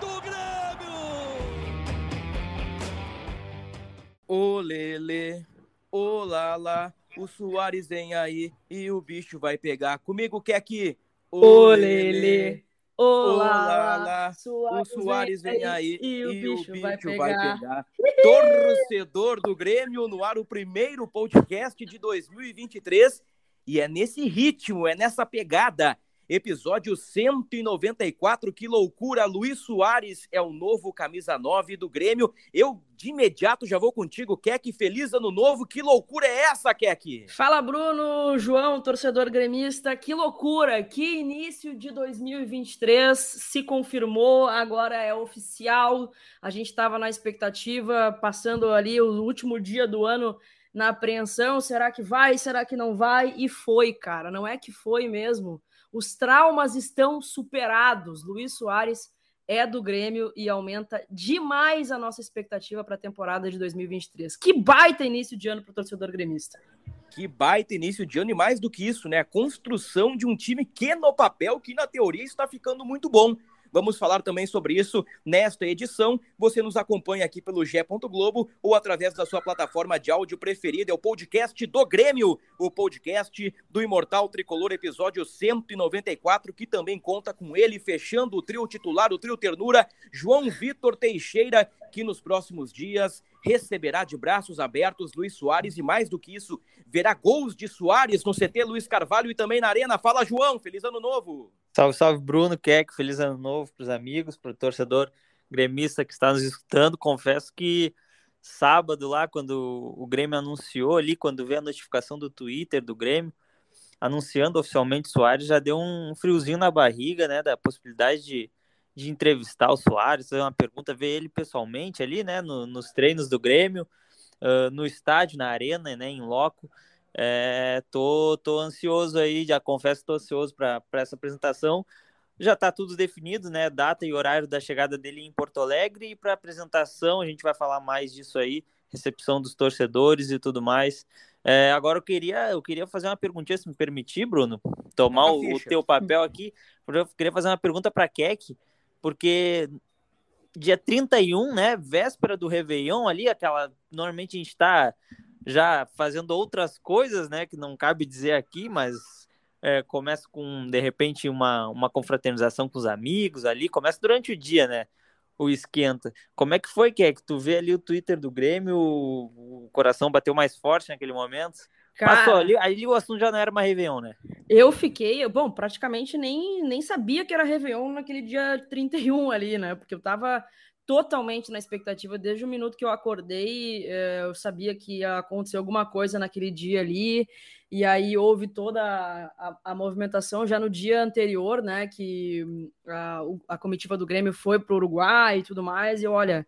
do Grêmio! Ô Lele, ô Lala, o Soares vem aí e o bicho vai pegar. Comigo quer que. Ô Lele, ô Olá, Lala, o Soares vem aí e o bicho vai pegar. Torcedor do Grêmio no ar, o primeiro podcast de 2023. E é nesse ritmo, é nessa pegada. Episódio 194, que loucura! Luiz Soares é o novo camisa 9 do Grêmio. Eu de imediato já vou contigo, Keck. Feliz ano novo. Que loucura é essa, Keck? Fala, Bruno, João, torcedor gremista. Que loucura! Que início de 2023 se confirmou, agora é oficial. A gente estava na expectativa, passando ali o último dia do ano na apreensão. Será que vai? Será que não vai? E foi, cara. Não é que foi mesmo. Os traumas estão superados. Luiz Soares é do Grêmio e aumenta demais a nossa expectativa para a temporada de 2023. Que baita início de ano para o torcedor gremista. Que baita início de ano e mais do que isso, né? A construção de um time que no papel, que na teoria está ficando muito bom. Vamos falar também sobre isso nesta edição. Você nos acompanha aqui pelo Gé. Globo ou através da sua plataforma de áudio preferida. É o podcast do Grêmio, o podcast do Imortal Tricolor, episódio 194, que também conta com ele, fechando o trio titular, o trio ternura, João Vitor Teixeira, que nos próximos dias receberá de braços abertos Luiz Soares e mais do que isso, verá gols de Soares no CT Luiz Carvalho e também na Arena. Fala, João, feliz ano novo. Salve, salve, Bruno, Keck, feliz ano novo para os amigos, para o torcedor gremista que está nos escutando. Confesso que sábado lá, quando o Grêmio anunciou ali, quando veio a notificação do Twitter do Grêmio, anunciando oficialmente Soares, já deu um friozinho na barriga, né, da possibilidade de, de entrevistar o Soares, fazer uma pergunta, ver ele pessoalmente ali, né, no, nos treinos do Grêmio, uh, no estádio, na arena, né, em loco. É, tô, tô ansioso aí, já confesso que tô ansioso para essa apresentação. Já está tudo definido, né? Data e horário da chegada dele em Porto Alegre. E para apresentação, a gente vai falar mais disso aí, recepção dos torcedores e tudo mais. É, agora eu queria, eu queria fazer uma perguntinha, se me permitir, Bruno, tomar o, o, teu papel aqui. Eu queria fazer uma pergunta para Keck, porque dia 31, né? Véspera do Réveillon ali, aquela. Normalmente a gente está já fazendo outras coisas, né? Que não cabe dizer aqui, mas é, começa com, de repente, uma, uma confraternização com os amigos ali, começa durante o dia, né? O esquenta. Como é que foi, que é que tu vê ali o Twitter do Grêmio, o, o coração bateu mais forte naquele momento? Cara, Passou ali, ali o assunto já não era uma Réveillon, né? Eu fiquei, bom, praticamente nem, nem sabia que era Réveillon naquele dia 31 ali, né? Porque eu tava totalmente na expectativa desde o minuto que eu acordei. Eu sabia que ia acontecer alguma coisa naquele dia ali, e aí houve toda a, a, a movimentação já no dia anterior, né? Que a, a comitiva do Grêmio foi para o Uruguai e tudo mais, e olha.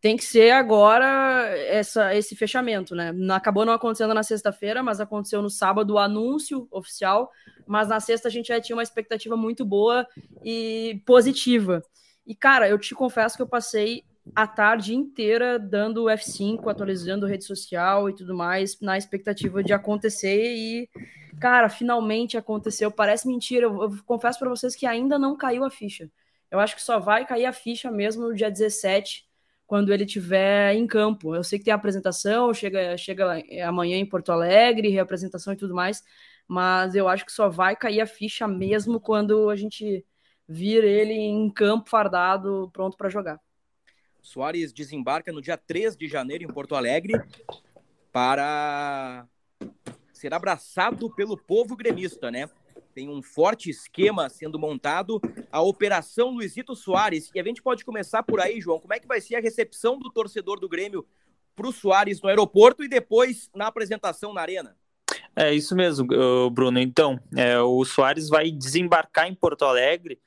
Tem que ser agora essa, esse fechamento, né? Acabou não acontecendo na sexta-feira, mas aconteceu no sábado o anúncio oficial. Mas na sexta a gente já tinha uma expectativa muito boa e positiva. E, cara, eu te confesso que eu passei a tarde inteira dando F5, atualizando rede social e tudo mais, na expectativa de acontecer. E, cara, finalmente aconteceu. Parece mentira. Eu, eu confesso para vocês que ainda não caiu a ficha. Eu acho que só vai cair a ficha mesmo no dia 17, quando ele estiver em campo. Eu sei que tem a apresentação, chega, chega amanhã em Porto Alegre, reapresentação e tudo mais, mas eu acho que só vai cair a ficha mesmo quando a gente vir ele em campo fardado, pronto para jogar. Soares desembarca no dia 3 de janeiro em Porto Alegre para ser abraçado pelo povo gremista, né? Tem um forte esquema sendo montado, a Operação Luizito Soares. E a gente pode começar por aí, João. Como é que vai ser a recepção do torcedor do Grêmio para o Soares no aeroporto e depois na apresentação na Arena? É isso mesmo, Bruno. Então, é, o Soares vai desembarcar em Porto Alegre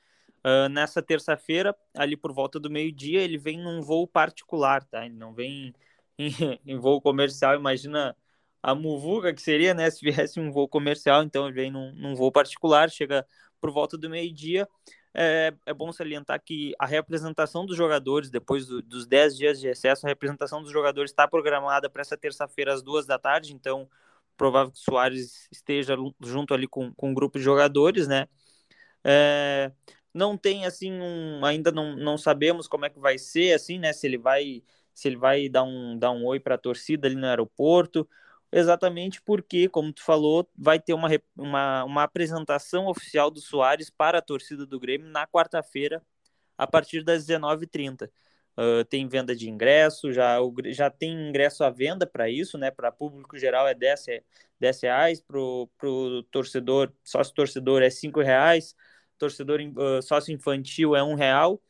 Uh, nessa terça-feira, ali por volta do meio-dia, ele vem num voo particular, tá? Ele não vem em, em, voo comercial. Imagina a muvuca que seria, né? Se viesse um voo comercial, então ele vem num, num voo particular, chega por volta do meio-dia. É, é, bom salientar que a representação dos jogadores, depois do, dos 10 dias de excesso, a representação dos jogadores está programada para essa terça-feira às duas da tarde, então provável que o Soares esteja junto ali com, com um grupo de jogadores, né? É, não tem assim um, ainda não, não sabemos como é que vai ser assim, né? Se ele vai se ele vai dar um dar um oi para a torcida ali no aeroporto, exatamente porque, como tu falou, vai ter uma, uma, uma apresentação oficial do Soares para a torcida do Grêmio na quarta-feira, a partir das 19h30. Uh, tem venda de ingresso, já, já tem ingresso à venda para isso, né? Para público geral é 10, 10 reais, para o torcedor, sócio torcedor é 5 reais, torcedor uh, sócio infantil é um real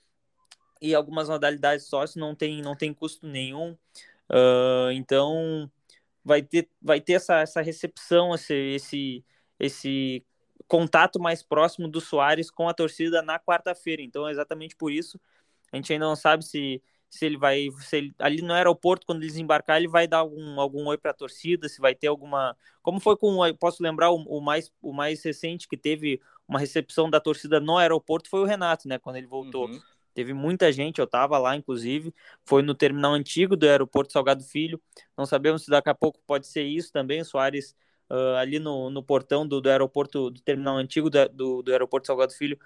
e algumas modalidades sócio não tem não tem custo nenhum uh, então vai ter vai ter essa, essa recepção esse, esse esse contato mais próximo do Soares com a torcida na quarta-feira. Então exatamente por isso. A gente ainda não sabe se se ele vai se ele, ali no aeroporto quando eles embarcar ele vai dar algum algum oi para a torcida se vai ter alguma como foi com posso lembrar o, o, mais o mais recente que teve uma recepção da torcida no aeroporto foi o Renato né quando ele voltou. Uhum. Teve muita gente eu estava lá inclusive foi no terminal antigo do aeroporto Salgado Filho não sabemos se daqui a pouco pode ser isso também o Soares uh, ali no, no portão do, do aeroporto do terminal antigo do, do, do aeroporto Salgado Filho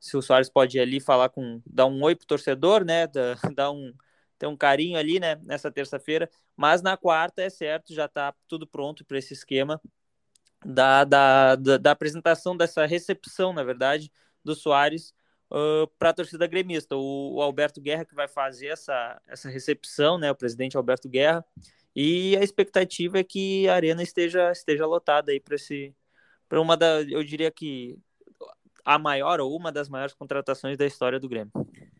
se o Soares pode ir ali falar com, dar um oi pro torcedor, né? Dar um, ter um carinho ali, né? Nessa terça-feira. Mas na quarta, é certo, já tá tudo pronto para esse esquema da, da, da, da, apresentação, dessa recepção, na verdade, do Soares uh, para a torcida gremista. O, o, Alberto Guerra que vai fazer essa, essa recepção, né? O presidente Alberto Guerra. E a expectativa é que a arena esteja, esteja lotada aí para esse para uma da, eu diria que a maior ou uma das maiores contratações da história do Grêmio.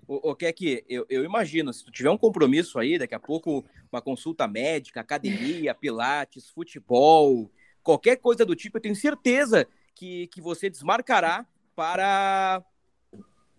O, o que é que eu, eu imagino, se tu tiver um compromisso aí, daqui a pouco uma consulta médica, academia, pilates, futebol, qualquer coisa do tipo, eu tenho certeza que, que você desmarcará para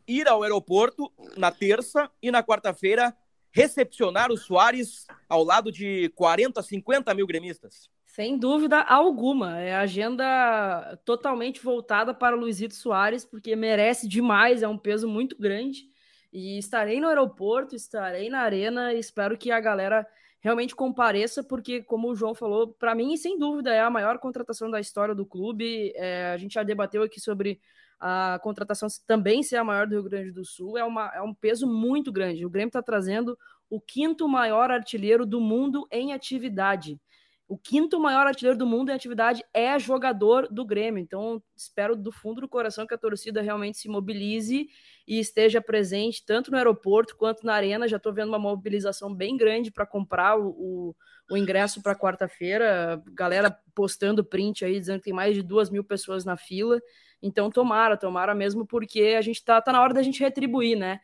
ir ao aeroporto na terça e na quarta-feira recepcionar o Soares ao lado de 40, 50 mil gremistas. Sem dúvida alguma. É agenda totalmente voltada para o Luizito Soares, porque merece demais, é um peso muito grande. E estarei no aeroporto, estarei na arena, espero que a galera realmente compareça, porque, como o João falou, para mim, sem dúvida, é a maior contratação da história do clube. É, a gente já debateu aqui sobre a contratação também ser a maior do Rio Grande do Sul. É, uma, é um peso muito grande. O Grêmio está trazendo o quinto maior artilheiro do mundo em atividade. O quinto maior artilheiro do mundo em atividade é jogador do Grêmio. Então, espero do fundo do coração que a torcida realmente se mobilize e esteja presente tanto no aeroporto quanto na arena. Já estou vendo uma mobilização bem grande para comprar o, o, o ingresso para quarta-feira. Galera postando print aí, dizendo que tem mais de duas mil pessoas na fila. Então, tomara, tomara mesmo, porque a gente tá, tá na hora da gente retribuir, né?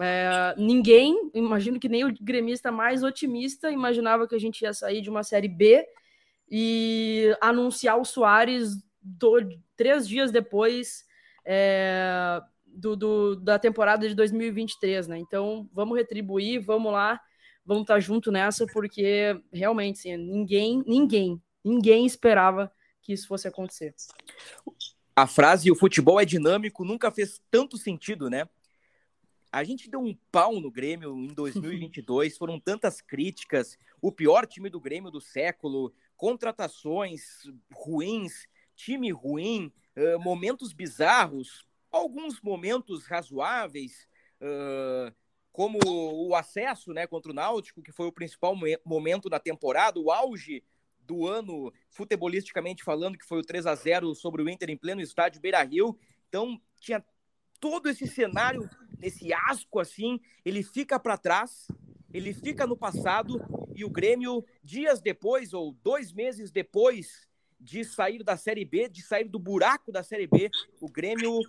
É, ninguém, imagino que nem o gremista mais otimista, imaginava que a gente ia sair de uma Série B e anunciar o Soares três dias depois é, do, do, da temporada de 2023, né? Então vamos retribuir, vamos lá, vamos estar tá junto nessa, porque realmente sim, ninguém, ninguém, ninguém esperava que isso fosse acontecer. A frase o futebol é dinâmico nunca fez tanto sentido, né? A gente deu um pau no Grêmio em 2022, foram tantas críticas, o pior time do Grêmio do século, contratações ruins, time ruim, uh, momentos bizarros, alguns momentos razoáveis, uh, como o acesso né, contra o Náutico, que foi o principal momento da temporada, o auge do ano, futebolisticamente falando, que foi o 3 a 0 sobre o Inter em pleno estádio Beira Rio. Então, tinha todo esse cenário, esse asco assim, ele fica para trás, ele fica no passado e o Grêmio, dias depois ou dois meses depois de sair da Série B, de sair do buraco da Série B, o Grêmio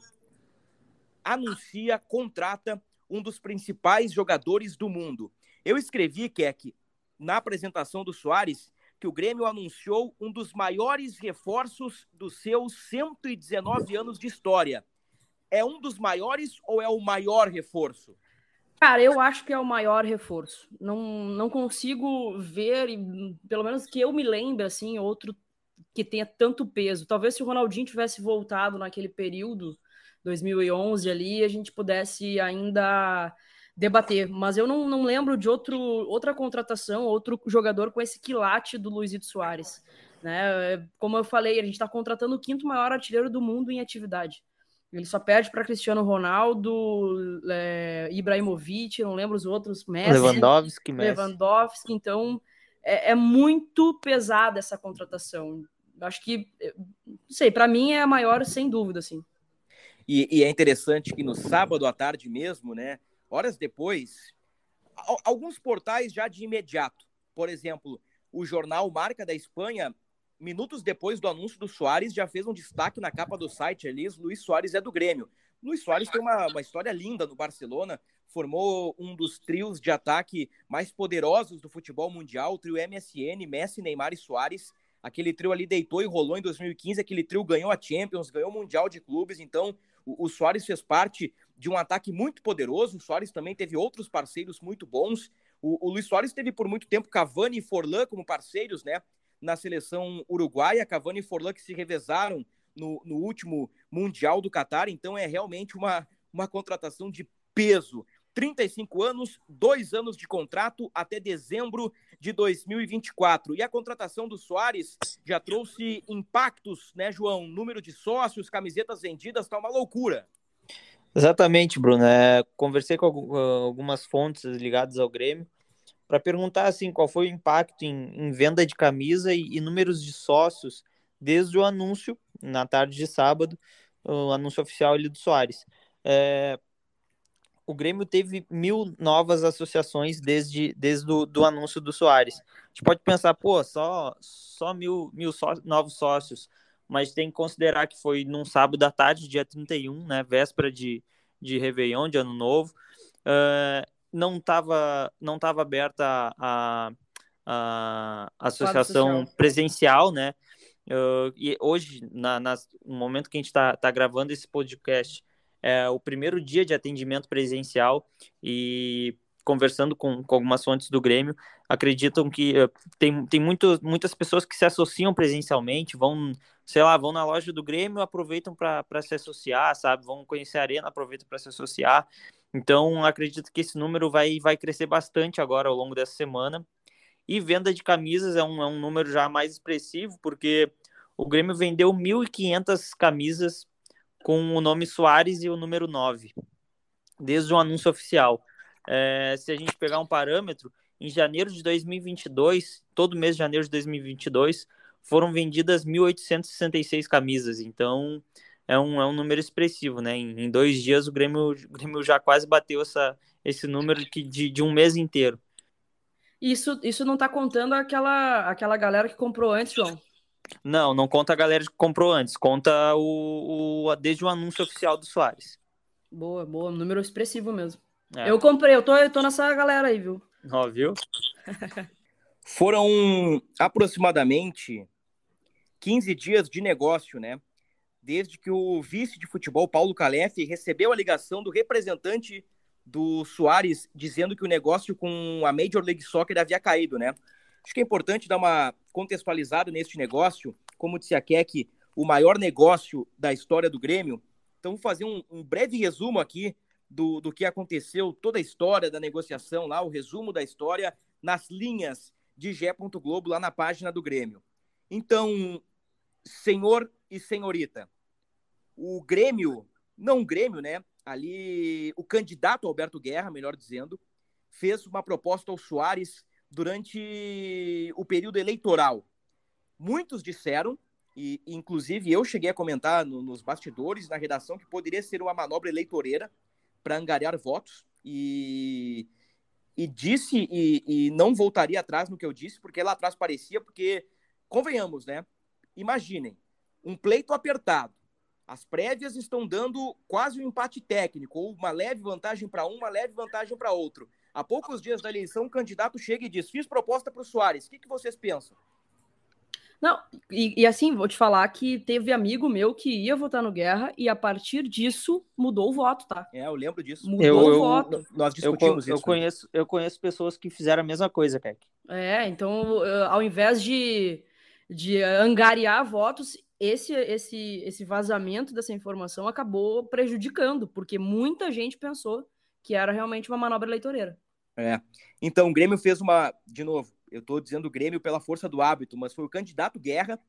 anuncia, contrata um dos principais jogadores do mundo. Eu escrevi, Keck, na apresentação do Soares, que o Grêmio anunciou um dos maiores reforços dos seus 119 anos de história é um dos maiores ou é o maior reforço? Cara, eu acho que é o maior reforço. Não, não consigo ver, pelo menos que eu me lembre, assim, outro que tenha tanto peso. Talvez se o Ronaldinho tivesse voltado naquele período, 2011 ali, a gente pudesse ainda debater. Mas eu não, não lembro de outro, outra contratação, outro jogador com esse quilate do Luizito Soares. Né? Como eu falei, a gente está contratando o quinto maior artilheiro do mundo em atividade. Ele só perde para Cristiano Ronaldo, é, Ibrahimovic, não lembro os outros, Messi, Lewandowski, Messi. Lewandowski. Então é, é muito pesada essa contratação. Acho que, não sei, para mim é a maior sem dúvida, assim. E, e, é interessante que no sábado à tarde mesmo, né, horas depois, alguns portais já de imediato, por exemplo, o jornal Marca da Espanha minutos depois do anúncio do Soares, já fez um destaque na capa do site ali, Luiz Soares é do Grêmio. Luiz Soares tem uma, uma história linda no Barcelona, formou um dos trios de ataque mais poderosos do futebol mundial, o trio MSN, Messi, Neymar e Soares. Aquele trio ali deitou e rolou em 2015, aquele trio ganhou a Champions, ganhou o Mundial de Clubes, então o, o Soares fez parte de um ataque muito poderoso, o Soares também teve outros parceiros muito bons, o, o Luiz Soares teve por muito tempo Cavani e Forlan como parceiros, né? na seleção uruguaia, Cavani e Forlan que se revezaram no, no último Mundial do Catar, então é realmente uma, uma contratação de peso. 35 anos, dois anos de contrato até dezembro de 2024. E a contratação do Soares já trouxe impactos, né, João? Número de sócios, camisetas vendidas, tá uma loucura. Exatamente, Bruno. É, conversei com algumas fontes ligadas ao Grêmio para perguntar assim qual foi o impacto em, em venda de camisa e, e, números de sócios desde o anúncio na tarde de sábado, o anúncio oficial ali do Soares. É, o Grêmio teve mil novas associações desde, desde o do anúncio do Soares. A gente pode pensar, pô, só, só mil, mil só, novos sócios, mas tem que considerar que foi num sábado à tarde, dia 31, né, véspera de, de Réveillon, de Ano Novo. Uh, não estava não tava aberta a, a, a associação presencial, né? Uh, e hoje, na, na, no momento que a gente está tá gravando esse podcast, é o primeiro dia de atendimento presencial e conversando com, com algumas fontes do Grêmio, acreditam que uh, tem, tem muito, muitas pessoas que se associam presencialmente, vão, sei lá, vão na loja do Grêmio, aproveitam para se associar, sabe? Vão conhecer a arena, aproveitam para se associar. Então, acredito que esse número vai, vai crescer bastante agora ao longo dessa semana. E venda de camisas é um, é um número já mais expressivo, porque o Grêmio vendeu 1.500 camisas com o nome Soares e o número 9, desde o anúncio oficial. É, se a gente pegar um parâmetro, em janeiro de 2022, todo mês de janeiro de 2022, foram vendidas 1.866 camisas. Então, é um, é um número expressivo, né? Em, em dois dias o Grêmio, o Grêmio já quase bateu essa, esse número de, de, de um mês inteiro. Isso, isso não tá contando aquela, aquela galera que comprou antes, João? Não, não conta a galera que comprou antes, conta o, o desde o anúncio oficial do Soares. Boa, boa, número expressivo mesmo. É. Eu comprei, eu tô, eu tô nessa galera aí, viu? Ó, viu? Foram aproximadamente 15 dias de negócio, né? desde que o vice de futebol, Paulo Calef, recebeu a ligação do representante do Soares dizendo que o negócio com a Major League Soccer havia caído, né? Acho que é importante dar uma contextualizada neste negócio. Como disse a Keck, o maior negócio da história do Grêmio. Então, vou fazer um, um breve resumo aqui do, do que aconteceu, toda a história da negociação lá, o resumo da história nas linhas de Gé. Globo, lá na página do Grêmio. Então, senhor e senhorita, o Grêmio, não o Grêmio, né? Ali, o candidato Alberto Guerra, melhor dizendo, fez uma proposta ao Soares durante o período eleitoral. Muitos disseram, e inclusive eu cheguei a comentar no, nos bastidores, na redação, que poderia ser uma manobra eleitoreira para angariar votos. E, e disse, e, e não voltaria atrás no que eu disse, porque lá atrás parecia, porque, convenhamos, né? Imaginem, um pleito apertado, as prévias estão dando quase um empate técnico, ou uma leve vantagem para um, uma leve vantagem para outro. Há poucos dias da eleição, o candidato chega e diz: Fiz proposta para o Soares, o que, que vocês pensam? Não, e, e, assim, vou te falar que teve amigo meu que ia votar no Guerra e a partir disso mudou o voto, tá? É, eu lembro disso. Mudou Eu- o eu- voto. Nós discutimos eu, isso. Eu conheço, eu conheço pessoas que fizeram a mesma coisa, Keck. É, então, eh, ao invés de, de angariar votos, esse, esse, esse vazamento dessa informação acabou prejudicando, porque muita gente pensou que era realmente uma manobra eleitoreira. É. Então, o Grêmio fez uma. De novo, eu estou dizendo Grêmio pela força do hábito, mas foi o candidato Guerra.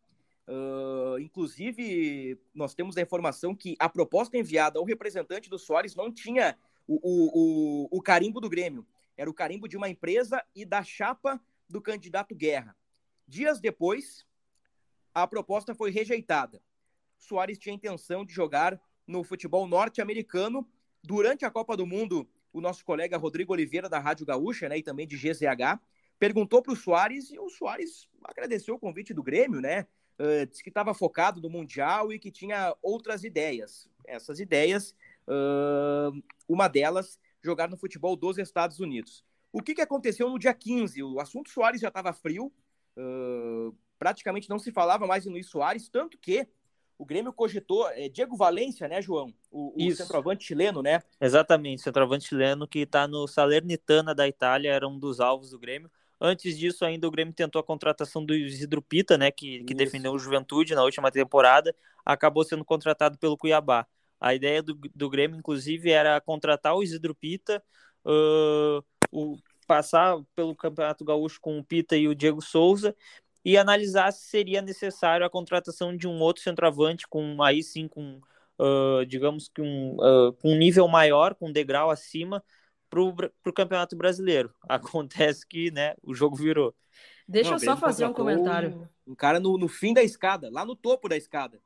ah, inclusive, nós temos a informação que a proposta enviada ao representante do Soares não tinha o, o, o, o carimbo do Grêmio. Era o carimbo de uma empresa e da chapa do candidato Guerra. Dias depois, a proposta foi rejeitada. Soares tinha intenção de jogar no futebol norte-americano. Durante a Copa do Mundo, o nosso colega Rodrigo Oliveira, da Rádio Gaúcha, né, e também de GZH, perguntou para o Soares e o Soares agradeceu o convite do Grêmio, né? Uh, disse que estava focado no Mundial e que tinha outras ideias. Essas ideias, uh, uma delas, jogar no futebol dos Estados Unidos. O que, que aconteceu no dia 15? O assunto Soares já estava frio, uh, praticamente não se falava mais em Luiz Soares, tanto que o Grêmio cogitou é, Diego Valência, né, João? O, o centroavante chileno, né? Exatamente, centroavante chileno que está no Salernitana da Itália, era um dos alvos do Grêmio. Antes disso, ainda o Grêmio tentou a contratação do Isidro Pita, né, que, que Isso. defendeu o Juventude na última temporada, acabou sendo contratado pelo Cuiabá. A ideia do, do Grêmio, inclusive, era contratar o Isidro Pita, uh, o, passar pelo Campeonato Gaúcho com o Pita e o Diego Souza e analisar se seria necessário a contratação de um outro centroavante com aí sim com uh, digamos que um, uh, com um nível maior, com um degrau acima para o Campeonato Brasileiro. Acontece que né, o jogo virou. Deixa Não, eu o só fazer um comentário. Um cara no, no fim da escada, lá no topo da escada.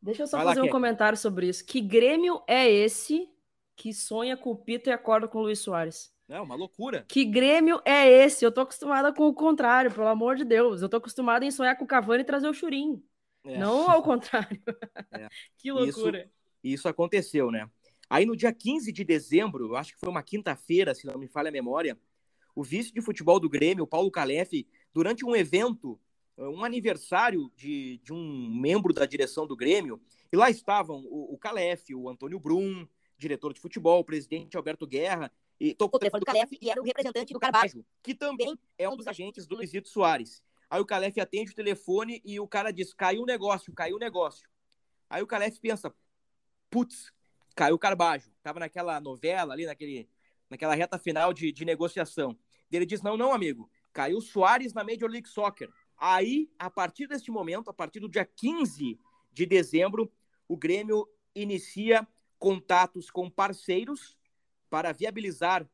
Deixa eu só Vai lá, fazer um Keck. comentário sobre isso. Que Grêmio é esse que sonha com o Pita e acorda com o Luiz Soares? É uma loucura. Que Grêmio é esse? Eu tô acostumada com o contrário, pelo amor de Deus. Eu tô acostumada em sonhar com o Cavani e trazer o Churim. É. Não ao contrário. É. que loucura. E isso aconteceu, né? Aí no dia 15 de dezembro, acho que foi uma quinta-feira, se não me falha a memória, o vice de futebol do Grêmio, Paulo Calef, durante um evento, um aniversário de, de um membro da direção do Grêmio, e lá estavam o, o Calef, o Antônio Brum, diretor de futebol, o presidente Alberto Guerra, e tocou o telefone do Calef e era o representante do Carbajo, que também é um dos agentes do Luizito Soares. Aí o Calef atende o telefone e o cara diz: caiu o negócio, caiu o negócio. Aí o Calef pensa: putz, caiu o Carbajo. Tava naquela novela ali, naquele, naquela reta final de, de negociação. Ele diz: não, não, amigo, caiu o Soares na Major League Soccer. Aí, a partir deste momento, a partir do dia 15 de dezembro, o Grêmio inicia contatos com parceiros para viabilizar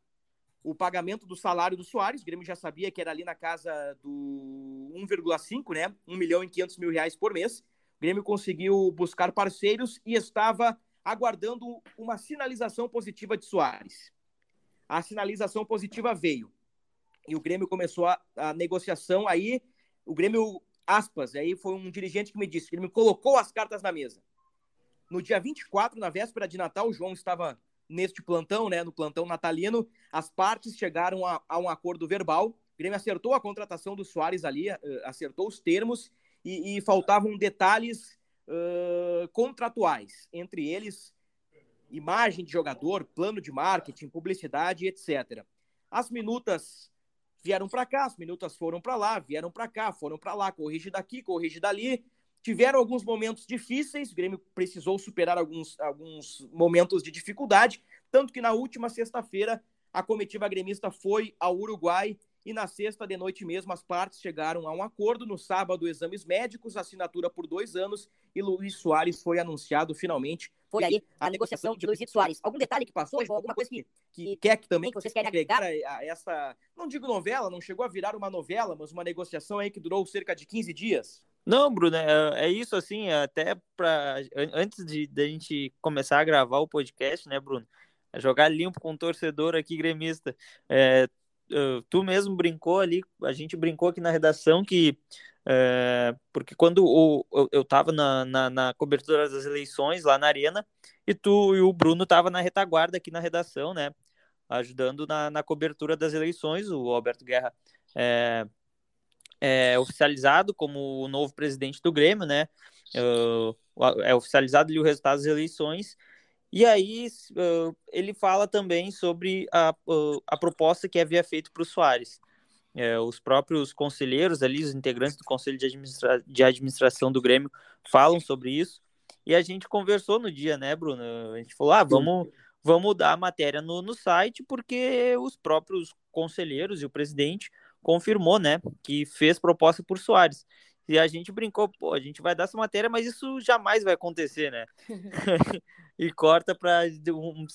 o pagamento do salário do Soares. O Grêmio já sabia que era ali na casa do 1,5, né? 1 milhão e 500 mil reais por mês. O Grêmio conseguiu buscar parceiros e estava aguardando uma sinalização positiva de Soares. A sinalização positiva veio. E o Grêmio começou a, a negociação. Aí, o Grêmio, aspas, aí foi um dirigente que me disse: o Grêmio colocou as cartas na mesa. No dia 24, na véspera de Natal, o João estava neste plantão, né, no plantão natalino, as partes chegaram a, a, um acordo verbal. O Grêmio acertou a contratação do Soares ali, uh, acertou os termos e, e faltavam detalhes uh, contratuais, entre eles imagem de jogador, plano de marketing, publicidade, etc. As minutas vieram para cá, as minutas foram para lá, vieram para cá, foram para lá, corrige daqui, corrige dali. Tiveram alguns momentos difíceis, o Grêmio precisou superar alguns, alguns momentos de dificuldade, tanto que na última sexta-feira a comitiva gremista foi ao Uruguai e na sexta de noite mesmo as partes chegaram a um acordo. No sábado, exames médicos, assinatura por dois anos e Luiz Soares foi anunciado finalmente. Foi aí a negociação de Luizito Soares. Algum detalhe que passou, João? Alguma coisa que, que quer que também que vocês querem agregar a, a essa, não digo novela, não chegou a virar uma novela, mas uma negociação aí que durou cerca de 15 dias? Não, Bruno, é, é isso assim, até para antes de, de a gente começar a gravar o podcast, né, Bruno? É jogar limpo com o torcedor aqui gremista. É, tu mesmo brincou ali, a gente brincou aqui na redação que é, porque quando o, eu, eu tava na, na, na, cobertura das eleições lá na arena e tu e o Bruno tava na retaguarda aqui na redação, né? Ajudando na, na cobertura das eleições. O Alberto Guerra é, é oficializado como o novo presidente do Grêmio, né? É oficializado ali o resultado das eleições. E aí ele fala também sobre a, a proposta que havia feito para o Soares. É, os próprios conselheiros ali, os integrantes do Conselho de, Administra de Administração do Grêmio falam sobre isso. E a gente conversou no dia, né, Bruno? A gente falou, ah, vamos, vamos dar a matéria no, no site, porque os próprios conselheiros e o presidente confirmou, né, que fez proposta por Soares. E a gente brincou, pô, a gente vai dar essa matéria, mas isso jamais vai acontecer, né? e corta para um,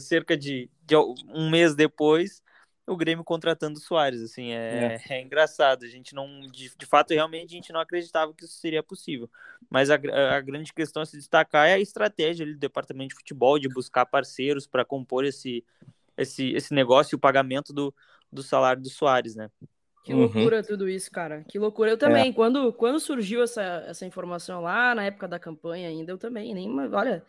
cerca de, de, um mês depois o Grêmio contratando o Soares, assim, é, é. é engraçado, a gente não, de, de, fato, realmente a gente não acreditava que isso seria possível, mas a, a grande questão a se destacar é a estratégia ali, do departamento de futebol, de buscar parceiros para compor esse, esse, esse negócio e o pagamento do, do salário do Soares, né? Que uhum. loucura uhum. tudo isso, cara. Que loucura. Eu também, é. quando, quando surgiu essa, essa informação lá, na época da campanha ainda, eu também, nem, olha,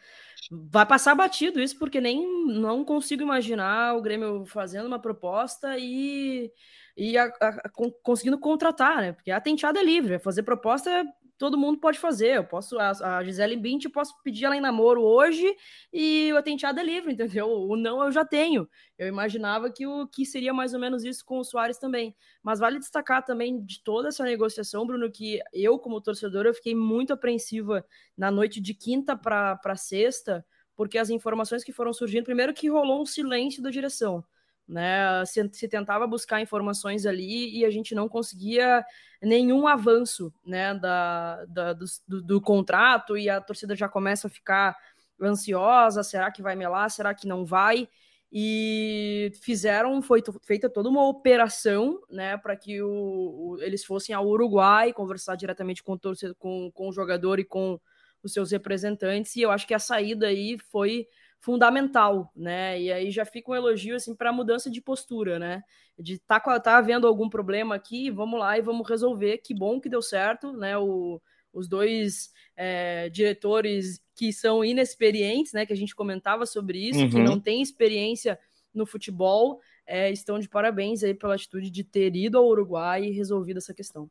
vai passar batido isso, porque nem não consigo imaginar o Grêmio fazendo uma proposta e, e a, a, a, conseguindo contratar, né? Porque a tenteada é livre, fazer proposta todo mundo pode fazer. Eu posso, a, a Gisele Bint, eu posso pedir ela em namoro hoje e o tenteado é livre, entendeu? O não eu já tenho. Eu imaginava que o que seria mais ou menos isso com o Soares também. Mas vale destacar também de toda essa negociação, Bruno, que eu, como torcedor, eu fiquei muito apreensiva na noite de quinta para sexta, porque as informações que foram surgindo, primeiro que rolou um silêncio da direção né? Se, se, tentava buscar informações ali e a gente não conseguia nenhum avanço, né? Da, da do, do, contrato e a torcida já começa a ficar ansiosa: será que vai melar? Será que não vai? E fizeram, foi feita toda uma operação, né, para que o, o, eles fossem ao Uruguai conversar diretamente com o, torcedor, com, com o jogador e com os seus representantes. E eu acho que a saída aí foi fundamental, né? E aí já fica um elogio assim para a mudança de postura, né? De tá, tá havendo algum problema aqui, vamos lá e vamos resolver. Que bom que deu certo, né? O, os dois é, diretores que são inexperientes, né? Que a gente comentava sobre isso, uhum. que não tem experiência no futebol, é, estão de parabéns aí pela atitude de ter ido ao Uruguai e resolvido essa questão.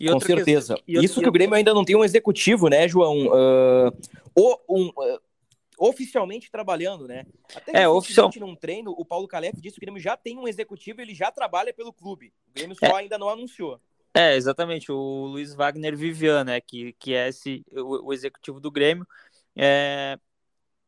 Com certeza. Questão... Isso que o Grêmio ainda não tem um executivo, né, João? Uh, um, uh, oficialmente trabalhando, né? Até é, oficialmente num treino, o Paulo Calef disse que o Grêmio já tem um executivo, ele já trabalha pelo clube. O Grêmio só é. ainda não anunciou. É, exatamente, o Luiz Wagner Vivian, né, que, que é esse, o, o executivo do Grêmio. É,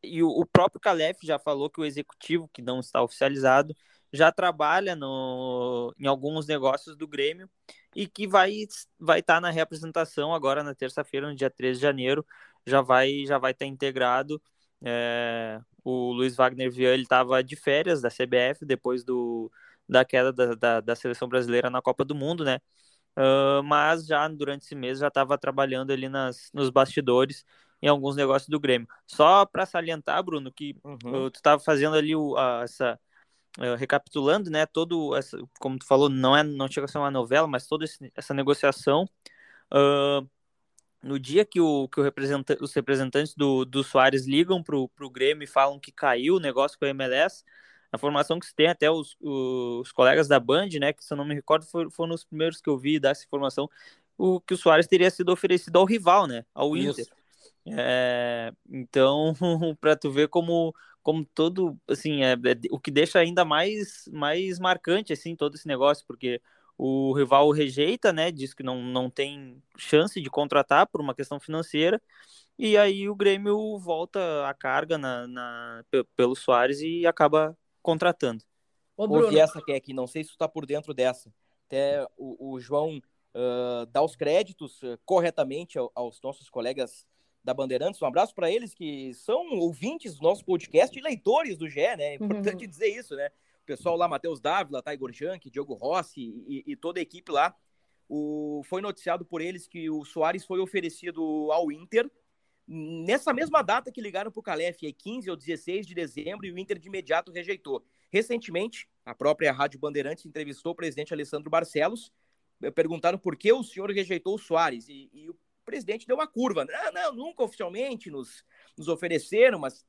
e o, o próprio Calef já falou que o executivo, que não está oficializado, já trabalha no, em alguns negócios do Grêmio e que vai vai estar tá na representação agora na terça-feira, no dia 13 de janeiro, já vai já vai estar tá integrado é, o Luiz Wagner Vian ele estava de férias da CBF depois do, da queda da, da, da seleção brasileira na Copa do Mundo, né? Uh, mas já durante esse mês já estava trabalhando ali nas, nos bastidores em alguns negócios do Grêmio. Só para salientar, Bruno, que uhum. uh, tu estava fazendo ali o, a, essa uh, recapitulando, né? Todo essa, como tu falou, não é não chega a ser uma novela, mas toda essa negociação no dia que, o, que o representante, os representantes do, do Soares ligam para o Grêmio e falam que caiu o negócio com a MLS, a formação que se tem até os, os colegas da Band, né, que se eu não me recordo foram, foram os primeiros que eu vi dar essa informação, o que o Soares teria sido oferecido ao rival, né, ao Inter. É, então, para tu ver como como todo, assim, é, é, o que deixa ainda mais mais marcante assim todo esse negócio, porque o rival rejeita, né? Diz que não, não tem chance de contratar por uma questão financeira. E aí o Grêmio volta a carga na, na pelo Soares e acaba contratando. Ô, Ouvi essa que aqui, não sei se está por dentro dessa. Até o, o João uh, dá os créditos uh, corretamente ao, aos nossos colegas da Bandeirantes. Um abraço para eles que são ouvintes do nosso podcast e leitores do GE, né? É importante uhum. dizer isso, né? Pessoal lá, Matheus Dávila, Taigor Jank, Diogo Rossi e, e, toda a equipe lá, o, foi noticiado por eles que o Soares foi oferecido ao Inter nessa mesma data que ligaram para o Calef, 15 ou 16 de dezembro, e o Inter de imediato rejeitou. Recentemente, a própria Rádio Bandeirantes entrevistou o presidente Alessandro Barcelos, eh, perguntaram por que o senhor rejeitou o Soares, e, e o presidente deu uma curva. Não, não, nunca oficialmente nos, nos ofereceram, mas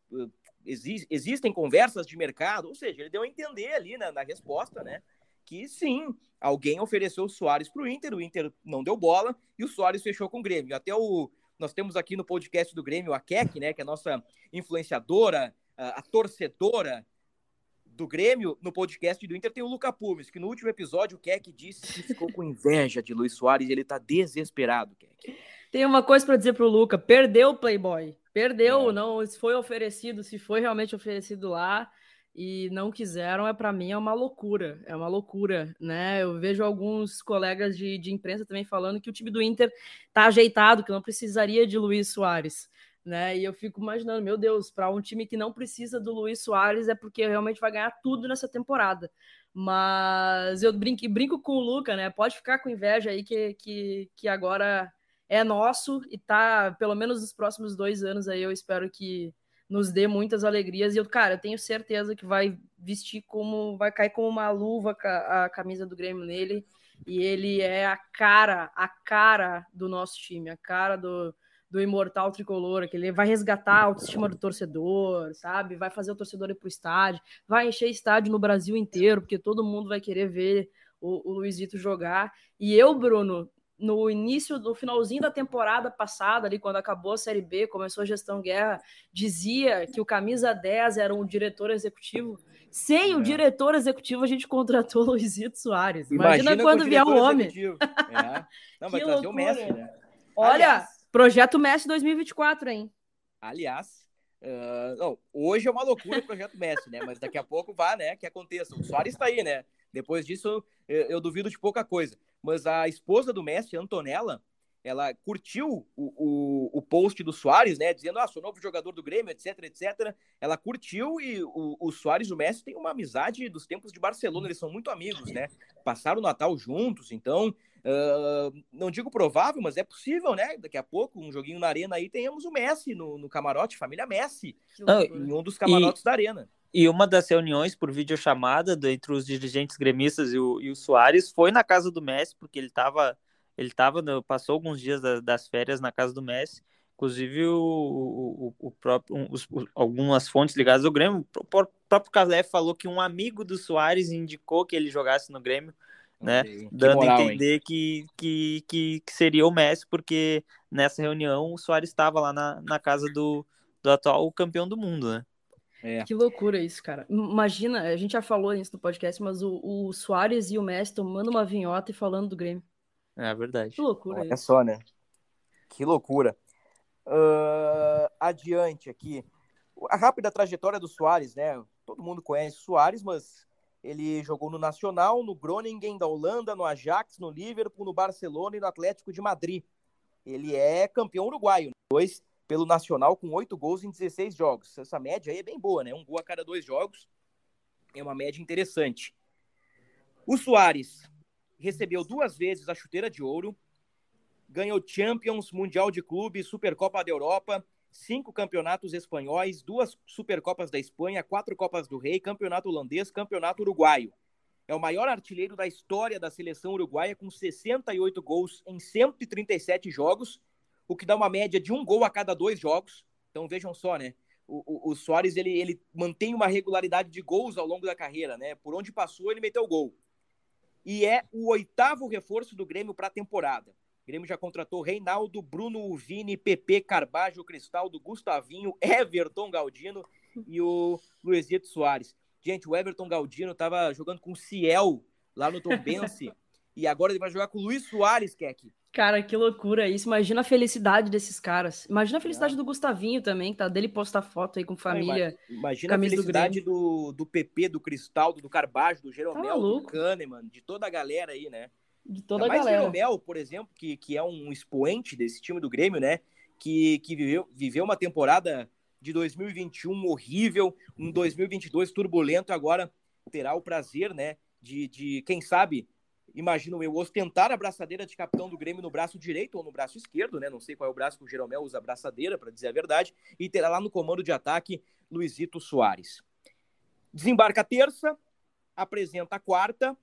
existem conversas de mercado, ou seja, ele deu a entender ali na, na resposta, né? que sim, alguém ofereceu o Soares para o Inter, o Inter não deu bola e o Soares fechou com o Grêmio. Até o nós temos aqui no podcast do Grêmio a Keck, né, que é a nossa influenciadora, a, a torcedora do Grêmio, no podcast do Inter tem o Luca Pumes, que no último episódio o Keck disse que ficou com inveja de Luiz Soares e ele tá desesperado. Tem uma coisa para dizer pro Luca, perdeu o Playboy. Perdeu, é. não, se foi oferecido, se foi realmente oferecido lá, e não quiseram, é para mim é uma loucura, é uma loucura, né? Eu vejo alguns colegas de, de imprensa também falando que o time do Inter tá ajeitado, que não precisaria de Luiz Soares, né? E eu fico imaginando, meu Deus, para um time que não precisa do Luiz Soares é porque realmente vai ganhar tudo nessa temporada. Mas eu brinco, brinco com o Luca, né? Pode ficar com inveja aí que, que, que agora é nosso e tá, pelo menos nos próximos dois anos aí, eu espero que nos dê muitas alegrias. E eu, cara, eu tenho certeza que vai vestir como. vai cair como uma luva a camisa do Grêmio nele. E ele é a cara, a cara do nosso time, a cara do, do imortal tricolor, que ele vai resgatar a autoestima do torcedor, sabe? Vai fazer o torcedor ir pro estádio, vai encher estádio no Brasil inteiro, porque todo mundo vai querer ver o, o Luizito jogar. E eu, Bruno, no início, no finalzinho da temporada passada, ali quando acabou a Série B, começou a gestão guerra, dizia que o camisa 10 era um diretor executivo. Sem é. o diretor executivo, a gente contratou o Luizito Soares. Imagina, Imagina quando vier o homem. É. Não, vai que trazer loucura. o Messi, né? Olha, aliás, projeto Messi 2024, hein? Aliás, uh, não, hoje é uma loucura o projeto Messi, né? Mas daqui a pouco vai, né? Que aconteça. O Soares está aí, né? Depois disso, eu, eu duvido de pouca coisa mas a esposa do Messi, Antonella, ela curtiu o, o, o, post do Soares, né? Dizendo, ah, sou novo jogador do Grêmio, etc, etc. Ela curtiu e o, o Soares e o Messi têm uma amizade dos tempos de Barcelona, eles são muito amigos, né? Passaram o Natal juntos, então, uh, não digo provável, mas é possível, né? Daqui a pouco, um joguinho na arena aí, tenhamos o Messi no, no camarote, família Messi, ah, em um dos camarotes e... da arena. E uma das reuniões por videochamada entre os dirigentes gremistas e o, e o Soares foi na casa do Messi, porque ele estava ele tava passou alguns dias da, das férias na casa do Messi. Inclusive, o, o, o próprio, os, algumas fontes ligadas ao Grêmio, o próprio Calef falou que um amigo do Soares indicou que ele jogasse no Grêmio, né? Dando moral, a entender que, que, que, que, seria o Messi, porque nessa reunião o Soares estava lá na, na casa do, do atual campeão do mundo, né? É. Que loucura isso, cara. Imagina, a gente já falou isso no podcast, mas o, o Soares e o Messi tomando uma vinhota e falando do Grêmio. É verdade. Que loucura Olha isso. só, né? Que loucura. Uh, adiante aqui. A rápida trajetória do Soares, né? Todo mundo conhece o Soares, mas ele jogou no Nacional, no Groningen da Holanda, no Ajax, no Liverpool, no Barcelona e no Atlético de Madrid. Ele é campeão uruguaio. Dois pelo Nacional com oito gols em 16 jogos. Essa média aí é bem boa, né? Um gol a cada dois jogos. É uma média interessante. O Soares recebeu duas vezes a chuteira de ouro, ganhou Champions, Mundial de Clubes, Supercopa da Europa, cinco campeonatos espanhóis, duas Supercopas da Espanha, quatro Copas do Rei, campeonato holandês, campeonato uruguaio. É o maior artilheiro da história da seleção uruguaia, com 68 gols em 137 jogos o que dá uma média de um gol a cada dois jogos. Então vejam só, né? O, o, o Soares ele, ele mantém uma regularidade de gols ao longo da carreira, né? Por onde passou, ele meteu gol. E é o oitavo reforço do Grêmio para a temporada. O Grêmio já contratou Reinaldo, Bruno Vini, PP, Carbajo, Cristaldo, Gustavinho, Everton Galdino e o Luizito Soares. Gente, o Everton Galdino estava jogando com o Ciel lá no Tom Bense e agora ele vai jogar com o Luiz Soares, Keck. Cara, que loucura isso. Imagina a felicidade desses caras. Imagina a felicidade é. do Gustavinho também, que tá dele postar foto aí com família. imagina a felicidade do, do, do PP, do Cristaldo, do Carbajo, do Jeromel, tá do Kahneman, de toda a galera aí, né? De toda a galera. Mais Jeromel, por exemplo, que, que é um expoente desse time do Grêmio, né? Que, que viveu, viveu uma temporada de 2021 horrível, um 2022 turbulento, agora terá o prazer, né? De, de quem sabe, imagino eu, ostentar a braçadeira de capitão do Grêmio no braço direito ou no braço esquerdo, né? Não sei qual é o braço que o Jeromel usa a braçadeira, para dizer a verdade, e terá lá no comando de ataque Luizito Soares. Desembarca terça, apresenta quarta.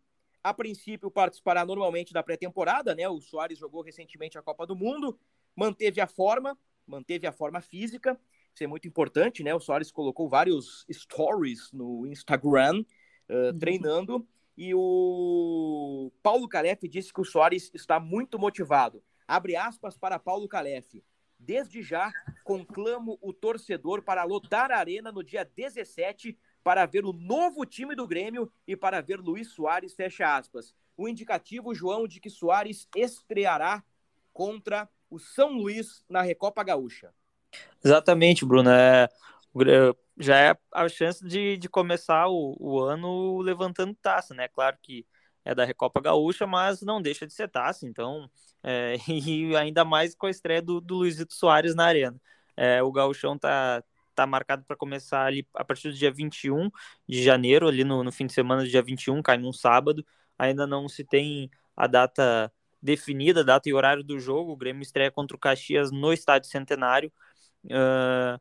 A princípio participará normalmente da pré-temporada, né? O Soares jogou recentemente a Copa do Mundo, manteve a forma, manteve a forma física. Isso é muito importante, né? O Soares colocou vários stories no Instagram uh, treinando e o Paulo Calef disse que o Soares está muito motivado. Abre aspas para Paulo Calef. Desde já, conclamo o torcedor para lotar a arena no dia 17 para ver o novo time do Grêmio e para ver Luiz Soares, fecha aspas. O indicativo, João, de que Soares estreará contra o São Luís na Recopa Gaúcha. Exatamente, Bruno. É, já é a chance de, de começar o, o ano levantando taça, né? Claro que é da Recopa Gaúcha, mas não deixa de ser taça, então, é, e ainda mais com a estreia do, do Luizito Soares na arena. É, o Gauchão tá, tá marcado para começar ali a partir do dia 21 de janeiro, ali no, no fim de semana do dia 21, cai num sábado. Ainda não se tem a data definida, a data e horário do jogo. O Grêmio estreia contra o Caxias no Estádio Centenário. Uh,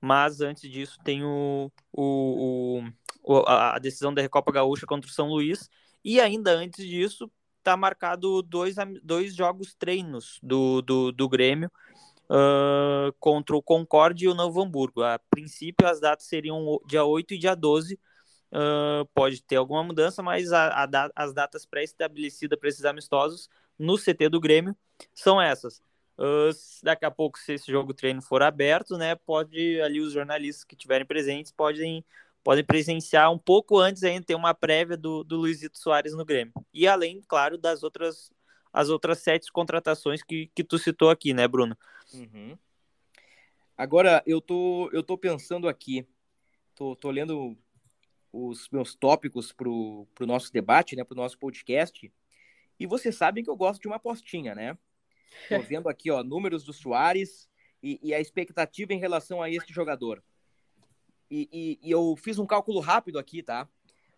mas antes disso tem o, o, o, a decisão da Recopa Gaúcha contra o São Luís. E ainda antes disso, tá marcado dois, dois jogos treinos do, do, do Grêmio uh, contra o Concorde e o Novo Hamburgo. A princípio, as datas seriam dia 8 e dia 12. Uh, pode ter alguma mudança, mas a, a, as datas pré-estabelecidas para esses amistosos no CT do Grêmio são essas. Uh, daqui a pouco, se esse jogo treino for aberto, né, pode ali os jornalistas que estiverem presentes podem podem presenciar um pouco antes ainda ter uma prévia do, do Luizito Soares no Grêmio. E além, claro, das outras as outras sete contratações que, que tu citou aqui, né, Bruno? Uhum. Agora, eu tô, eu tô pensando aqui, tô, tô lendo os meus tópicos pro, pro nosso debate, né, pro nosso podcast, e vocês sabem que eu gosto de uma apostinha, né? Tô vendo aqui, ó, números do Soares e, e a expectativa em relação a este jogador. E, e, e, eu fiz um cálculo rápido aqui, tá?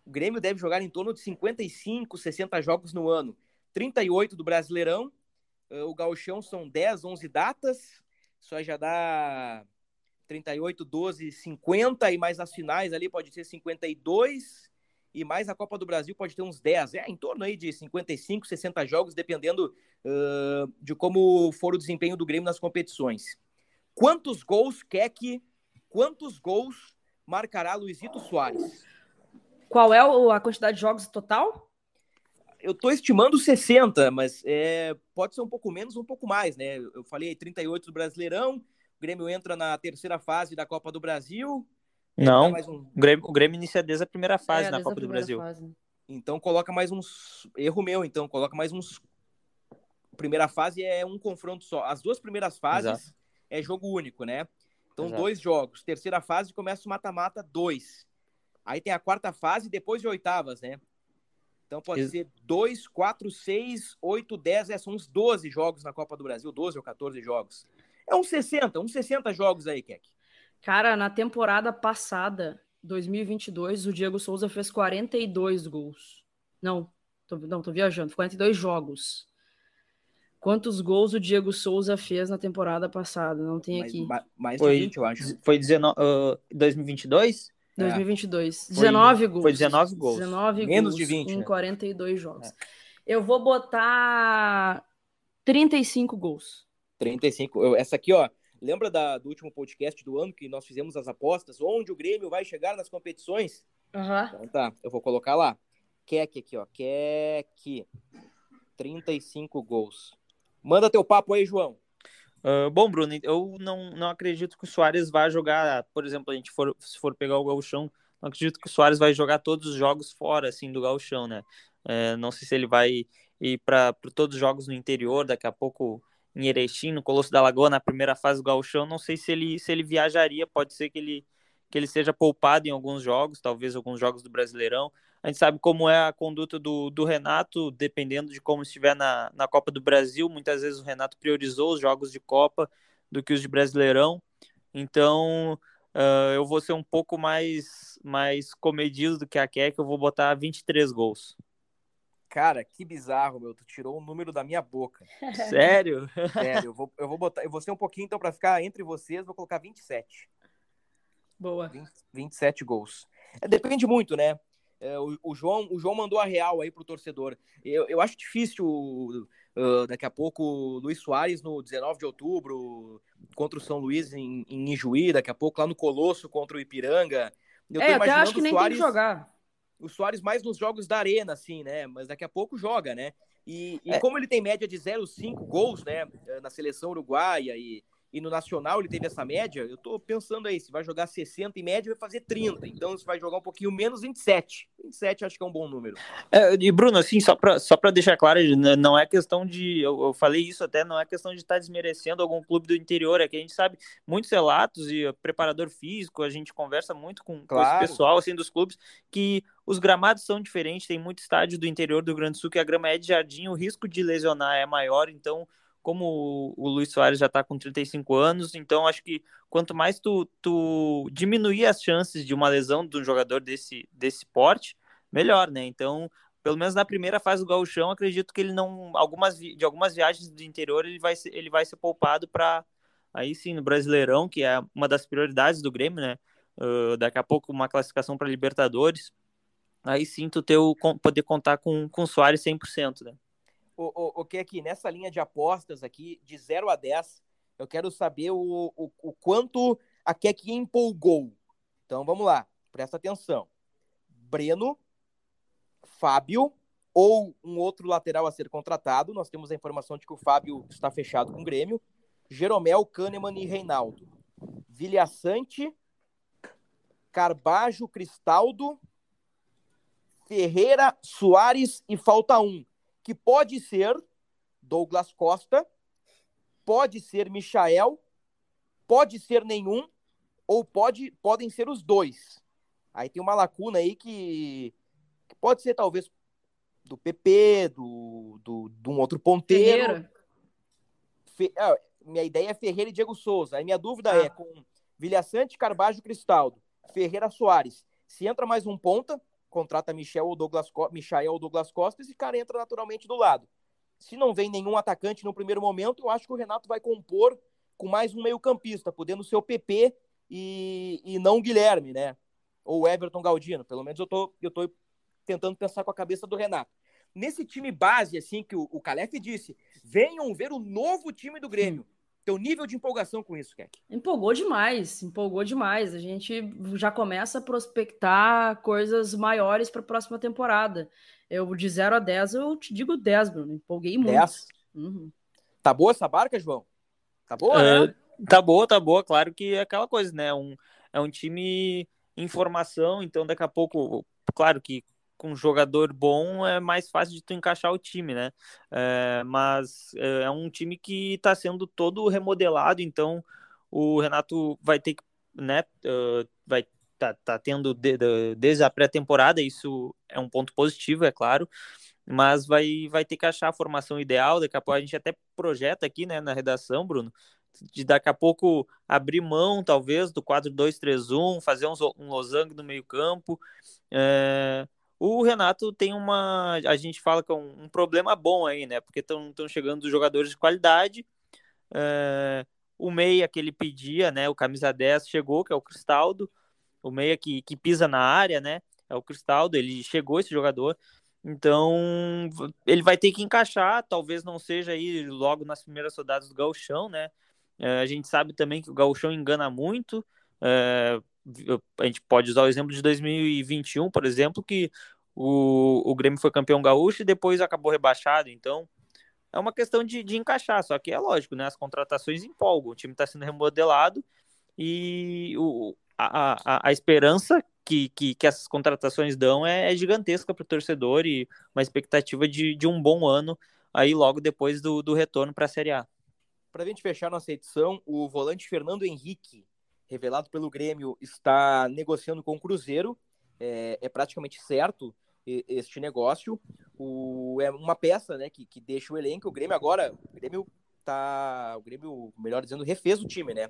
O Grêmio deve jogar em torno de 55, 60 jogos no ano. 38 do Brasileirão. Eh, o Gauchão são 10, 11 datas. Só já dá 38, 12, 50. E mais as finais ali pode ser 52. E mais a Copa do Brasil pode ter uns 10. É, em torno aí de 55, 60 jogos, dependendo uh, de como for o desempenho do Grêmio nas competições. Quantos gols quer que. Quantos gols marcará Luizito Soares. Qual é a quantidade de jogos total? Eu estou estimando 60, mas é, pode ser um pouco menos, um pouco mais, né? Eu falei 38 do Brasileirão, o Grêmio entra na terceira fase da Copa do Brasil. Não, um... o, Grêmio, o Grêmio inicia desde a primeira fase é, na Copa do Brasil. Fase. Então coloca mais uns. Erro meu, então, coloca mais uns. Primeira fase é um confronto só. As duas primeiras fases Exato. é jogo único, né? Então, Exato. dois jogos. Terceira fase começa o mata-mata, dois. Aí tem a quarta fase depois de oitavas, né? Então pode Ex ser dois, quatro, seis, oito, dez, é, são uns 12 jogos na Copa do Brasil, 12 ou 14 jogos. É uns 60, uns 60 jogos aí, Keck. Cara, na temporada passada, 2022, o Diego Souza fez 42 gols. Não, tô, não, tô viajando, 42 jogos. Quantos gols o Diego Souza fez na temporada passada? Não tem mais, aqui. Mais de 20, eu acho. Foi 19, uh, 2022? 2022. É. 19 foi, gols. Foi 19 gols. 19 Menos gols de 20. Em né? 42 jogos. É. Eu vou botar 35 gols. 35. Essa aqui, ó. Lembra da, do último podcast do ano que nós fizemos as apostas? Onde o Grêmio vai chegar nas competições? Uhum. Então tá, eu vou colocar lá. Keck aqui, ó. Keck. 35 gols. Manda teu papo aí, João. Uh, bom, Bruno, eu não, não acredito que o Soares vá jogar, por exemplo, a gente for, se for pegar o Gauchão, não acredito que o Soares vai jogar todos os jogos fora, assim, do Gauchão, né? Uh, não sei se ele vai ir para todos os jogos no interior, daqui a pouco em Erechim, no Colosso da Lagoa, na primeira fase do Gauchão, não sei se ele, se ele viajaria, pode ser que ele, que ele seja poupado em alguns jogos, talvez alguns jogos do Brasileirão, a gente sabe como é a conduta do, do Renato, dependendo de como estiver na, na Copa do Brasil. Muitas vezes o Renato priorizou os jogos de Copa do que os de Brasileirão. Então, uh, eu vou ser um pouco mais, mais comedido do que a Keck, eu vou botar 23 gols. Cara, que bizarro, meu. Tu tirou o número da minha boca. Sério? Sério, eu vou, eu vou botar. Eu vou ser um pouquinho, então, para ficar entre vocês, vou colocar 27. Boa. 20, 27 gols. É, depende muito, né? É, o, o, João, o João mandou a real aí pro torcedor. Eu, eu acho difícil uh, daqui a pouco o Luiz Soares no 19 de outubro contra o São Luís em, em Ijuí, daqui a pouco lá no Colosso contra o Ipiranga. Eu é, até acho que nem Soares... tem que jogar. O Soares mais nos jogos da arena, assim, né? Mas daqui a pouco joga, né? E, e é. como ele tem média de 0,5 gols, né? Na seleção uruguaia e, e no Nacional ele teve essa média, eu tô pensando aí, se vai jogar 60 em média, vai fazer 30. Então, se vai jogar um pouquinho menos, 27. 27 acho que é um bom número. É, e Bruno, assim, só para só pra deixar claro, não é questão de. Eu, eu, falei isso até, não é questão de estar tá desmerecendo algum clube do interior, é que a gente sabe muitos relatos e preparador físico, a gente conversa muito com, claro. com esse pessoal assim, dos clubes, que os gramados são diferentes, tem muito estádio do interior do Grande Sul que a grama é de jardim, o risco de lesionar é maior, então como o Luiz Soares já está com 35 anos, então acho que quanto mais tu, tu diminuir as chances de uma lesão de um jogador desse, desse porte, melhor, né? Então, pelo menos na primeira fase do gauchão, acredito que ele não, algumas de algumas viagens do interior ele vai ser, ele vai ser poupado para aí sim no Brasileirão, que é uma das prioridades do Grêmio, né? Uh, daqui a pouco uma classificação para Libertadores. Aí sim tu ter o, poder contar com com o Soares 100%, né? O, o, o que aqui, nessa linha de apostas aqui, de 0 a 10, eu quero saber o, o, o quanto a Keck empolgou. Então vamos lá, presta atenção. Breno, Fábio ou um outro lateral a ser contratado. Nós temos a informação de que o Fábio está fechado com o Grêmio. Jeromel, Kahneman e Reinaldo. Vilhaçante, Carbajo, Cristaldo, Ferreira, Soares e falta um que pode ser Douglas Costa, pode ser Michael, pode ser nenhum, ou pode, podem ser os dois. Aí tem uma lacuna aí que, que pode ser talvez do PP, do, do, de um outro ponteiro. Fe, ah, minha ideia é Ferreira e Diego Souza. Aí minha dúvida ah. é com Vilhaçante, Carbajo Cristaldo, Ferreira Soares. Se entra mais um ponta, contrata Michel ou Douglas, Michael ou Douglas Costa, esse cara entra naturalmente do lado. Se não vem nenhum atacante no primeiro momento, eu acho que o Renato vai compor com mais um meio-campista, podendo ser o PP e, e não o Guilherme, né? Ou o Everton Galdino. Pelo menos eu tô, eu tô tentando pensar com a cabeça do Renato. Nesse time base, assim, que o, o Calef disse, venham ver o novo time do Grêmio teu nível de empolgação com isso, Keck? Empolgou demais, empolgou demais. A gente já começa a prospectar coisas maiores para a próxima temporada. Eu, de 0 a 10, eu te digo 10, Bruno. Empolguei muito. 10? Uhum. Tá boa essa barca, João? Tá boa, uh, né? Tá boa, tá boa. Claro que é aquela coisa, né? Um, é um time em formação, então daqui a pouco, claro que com um jogador bom é mais fácil de tu encaixar o time, né? É, mas é, é um time que está sendo todo remodelado, então o Renato vai ter que, né? Uh, vai tá, tá tendo de, de, desde a pré-temporada, isso é um ponto positivo, é claro, mas vai, vai ter que achar a formação ideal. Daqui a pouco a gente até projeta aqui, né, na redação, Bruno, de daqui a pouco abrir mão, talvez, do 4-2-3-1, fazer um, um losango no meio-campo. É, o Renato tem uma. A gente fala que é um, um problema bom aí, né? Porque estão chegando jogadores de qualidade. É, o meia que ele pedia, né? O camisa 10 chegou, que é o Cristaldo. O meia que, que pisa na área, né? É o Cristaldo. Ele chegou, esse jogador. Então, ele vai ter que encaixar. Talvez não seja aí logo nas primeiras rodadas do Gauchão, né? É, a gente sabe também que o Gauchão engana muito. É, a gente pode usar o exemplo de 2021, por exemplo, que o, o Grêmio foi campeão gaúcho e depois acabou rebaixado. Então, é uma questão de, de encaixar. Só que é lógico, né? As contratações empolgam. O time está sendo remodelado e o, a, a, a esperança que, que, que, essas contratações dão é, é gigantesca para o torcedor e uma expectativa de, de um bom ano aí logo depois do, do retorno para a Série A. Para a gente fechar nossa edição, o volante Fernando Henrique, revelado pelo Grêmio, está negociando com o Cruzeiro. É, é praticamente certo este negócio. O, é uma peça né, que, que deixa o elenco. O Grêmio agora, o Grêmio tá. O Grêmio, melhor dizendo, refez o time, né?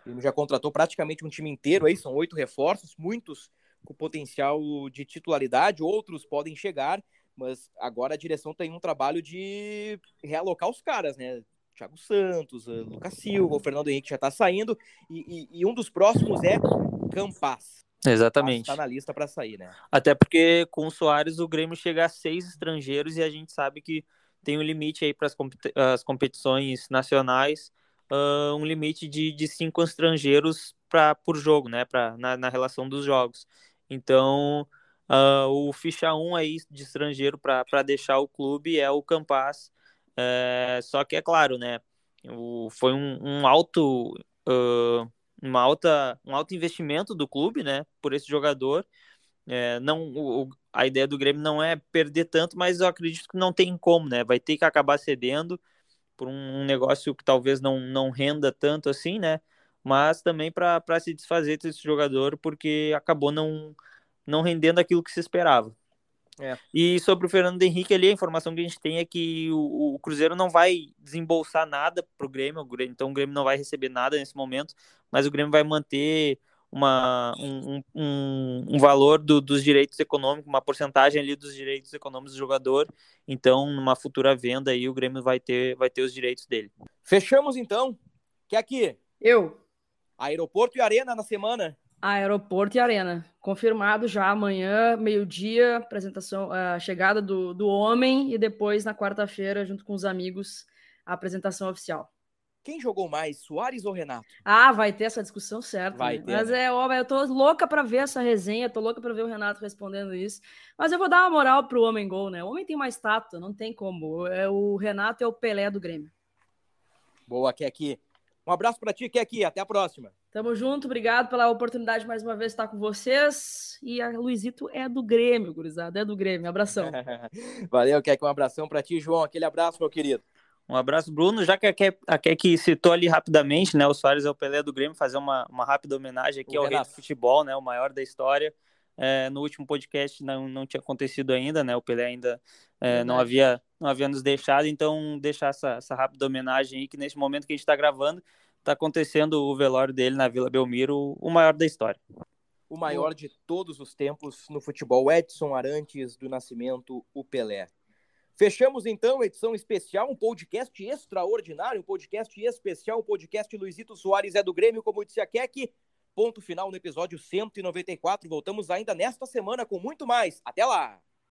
O Grêmio já contratou praticamente um time inteiro aí, são oito reforços, muitos com potencial de titularidade, outros podem chegar, mas agora a direção tem um trabalho de realocar os caras, né? Thiago Santos, Lucas Silva, o Fernando Henrique já tá saindo, e, e, e um dos próximos é Campas. Exatamente. Está na lista para sair, né? Até porque com o Soares o Grêmio chega a seis estrangeiros e a gente sabe que tem um limite aí para as competições nacionais, uh, um limite de, de cinco estrangeiros pra, por jogo, né? Pra, na, na relação dos jogos. Então Uh, o ficha 1 aí de estrangeiro para deixar o clube é o Campas. É, só que é claro, né? O, foi um, um alto, uh, uma alta, um alto investimento do clube, né? Por esse jogador. É, não, o, a ideia do Grêmio não é perder tanto, mas eu acredito que não tem como, né? Vai ter que acabar cedendo por um, negócio que talvez não, não renda tanto assim, né? Mas também para se desfazer desse jogador, porque acabou não não rendendo aquilo que se esperava. É. E sobre o Fernando Henrique ali, a informação que a gente tem é que o, o Cruzeiro não vai desembolsar nada para o Grêmio, então o Grêmio não vai receber nada nesse momento, mas o Grêmio vai manter uma, um, um, um valor do, dos direitos econômicos, uma porcentagem ali dos direitos econômicos do jogador, então numa futura venda aí o Grêmio vai ter, vai ter os direitos dele. Fechamos então? Quer aqui? Eu. Aeroporto e Arena na semana? Aeroporto e Arena. Confirmado já amanhã, meio-dia, apresentação, a chegada do, do homem e depois na quarta-feira, junto com os amigos, a apresentação oficial. Quem jogou mais, Soares ou Renato? Ah, vai ter essa discussão certa. Vai né? ter. Mas né? é, ó, eu tô louca para ver essa resenha, tô louca para ver o Renato respondendo isso. Mas eu vou dar uma moral pro homem gol, né? O homem tem mais tato, não tem como. É o Renato é o Pelé do Grêmio. Boa, Keki. Um abraço para ti, Keki. Até a próxima. Tamo junto, obrigado pela oportunidade mais uma vez de estar com vocês. E a Luizito é do Grêmio, gurizada, é do Grêmio. Abração. Valeu, Kek, um abração para ti, João. Aquele abraço, meu querido. Um abraço, Bruno. Já que a Kek citou ali rapidamente, né? O Soares é o Pelé do Grêmio, fazer uma, uma rápida homenagem aqui o ao Renato. rei do futebol, né? O maior da história. É, no último podcast não, não tinha acontecido ainda, né? O Pelé ainda é, não, havia, não havia nos deixado, então deixar essa, essa rápida homenagem aí, que nesse momento que a gente está gravando, está acontecendo o velório dele na Vila Belmiro, o maior da história. O maior de todos os tempos no futebol, Edson Arantes do Nascimento, o Pelé. Fechamos então a edição especial, um podcast extraordinário, um podcast especial, o um podcast Luizito Soares é do Grêmio, como disse a Keck. Ponto final no episódio 194. Voltamos ainda nesta semana com muito mais. Até lá!